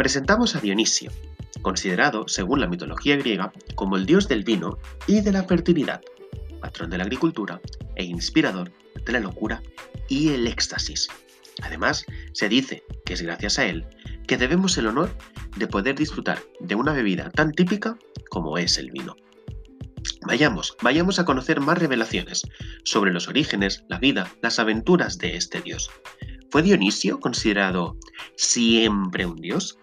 presentamos a Dionisio, considerado, según la mitología griega, como el dios del vino y de la fertilidad, patrón de la agricultura e inspirador de la locura y el éxtasis. Además, se dice que es gracias a él que debemos el honor de poder disfrutar de una bebida tan típica como es el vino. Vayamos, vayamos a conocer más revelaciones sobre los orígenes, la vida, las aventuras de este dios. ¿Fue Dionisio considerado siempre un dios?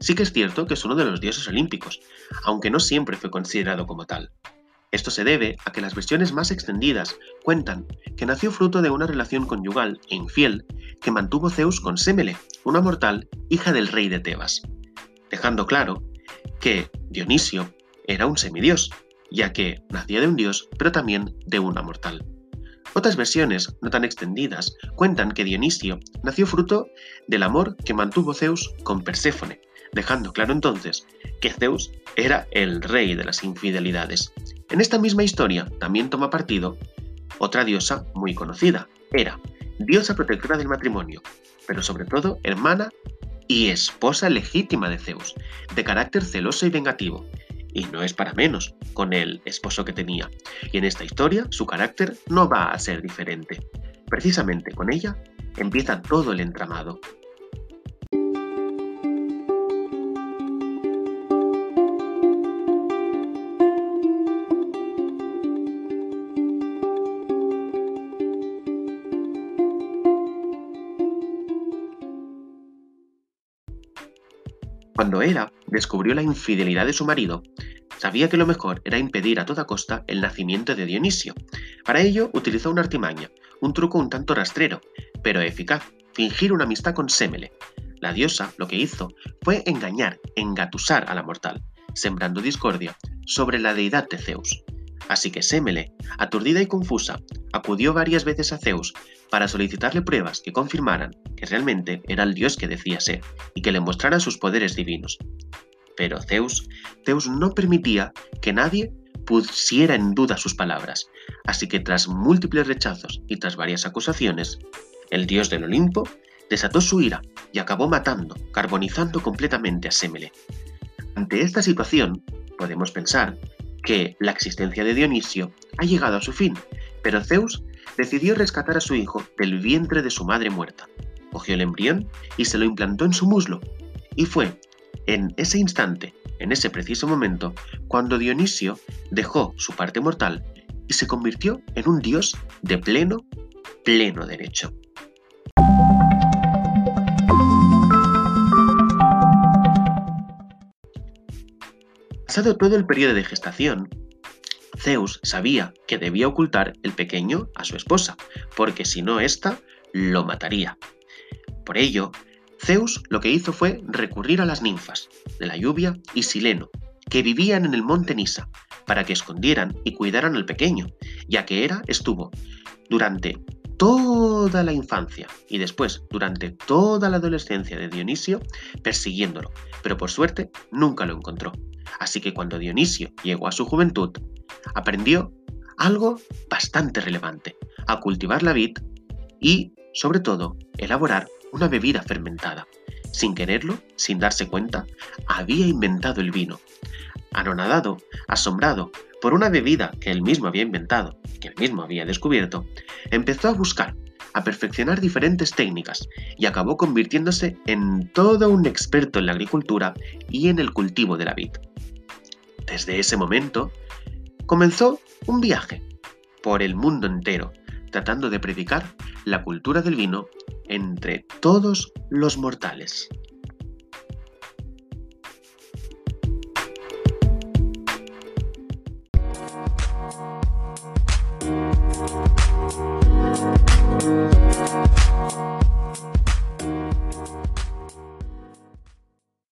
Sí que es cierto que es uno de los dioses olímpicos, aunque no siempre fue considerado como tal. Esto se debe a que las versiones más extendidas cuentan que nació fruto de una relación conyugal e infiel que mantuvo Zeus con Semele, una mortal hija del rey de Tebas, dejando claro que Dionisio era un semidios, ya que nacía de un dios, pero también de una mortal. Otras versiones, no tan extendidas, cuentan que Dionisio nació fruto del amor que mantuvo Zeus con Perséfone, dejando claro entonces que Zeus era el rey de las infidelidades. En esta misma historia también toma partido otra diosa muy conocida, Hera, diosa protectora del matrimonio, pero sobre todo hermana y esposa legítima de Zeus, de carácter celoso y vengativo, y no es para menos con el esposo que tenía. Y en esta historia su carácter no va a ser diferente. Precisamente con ella empieza todo el entramado. Cuando Hera descubrió la infidelidad de su marido, sabía que lo mejor era impedir a toda costa el nacimiento de Dionisio. Para ello utilizó una artimaña, un truco un tanto rastrero, pero eficaz, fingir una amistad con Semele. La diosa lo que hizo fue engañar, engatusar a la mortal, sembrando discordia sobre la deidad de Zeus. Así que Semele, aturdida y confusa, acudió varias veces a Zeus para solicitarle pruebas que confirmaran que realmente era el dios que decía ser y que le mostrara sus poderes divinos. Pero Zeus, Zeus no permitía que nadie pusiera en duda sus palabras, así que tras múltiples rechazos y tras varias acusaciones, el dios del Olimpo desató su ira y acabó matando, carbonizando completamente a Semele. Ante esta situación, podemos pensar que la existencia de Dionisio ha llegado a su fin, pero Zeus decidió rescatar a su hijo del vientre de su madre muerta. Cogió el embrión y se lo implantó en su muslo. Y fue en ese instante, en ese preciso momento, cuando Dionisio dejó su parte mortal y se convirtió en un dios de pleno, pleno derecho. Todo el periodo de gestación, Zeus sabía que debía ocultar el pequeño a su esposa, porque si no ésta lo mataría. Por ello, Zeus lo que hizo fue recurrir a las ninfas de la lluvia y Sileno, que vivían en el monte Nisa, para que escondieran y cuidaran al pequeño, ya que Hera estuvo durante toda la infancia y después durante toda la adolescencia de Dionisio persiguiéndolo, pero por suerte nunca lo encontró. Así que cuando Dionisio llegó a su juventud, aprendió algo bastante relevante, a cultivar la vid y, sobre todo, elaborar una bebida fermentada. Sin quererlo, sin darse cuenta, había inventado el vino. Anonadado, asombrado por una bebida que él mismo había inventado, que él mismo había descubierto, empezó a buscar, a perfeccionar diferentes técnicas y acabó convirtiéndose en todo un experto en la agricultura y en el cultivo de la vid. Desde ese momento, comenzó un viaje por el mundo entero, tratando de predicar la cultura del vino entre todos los mortales.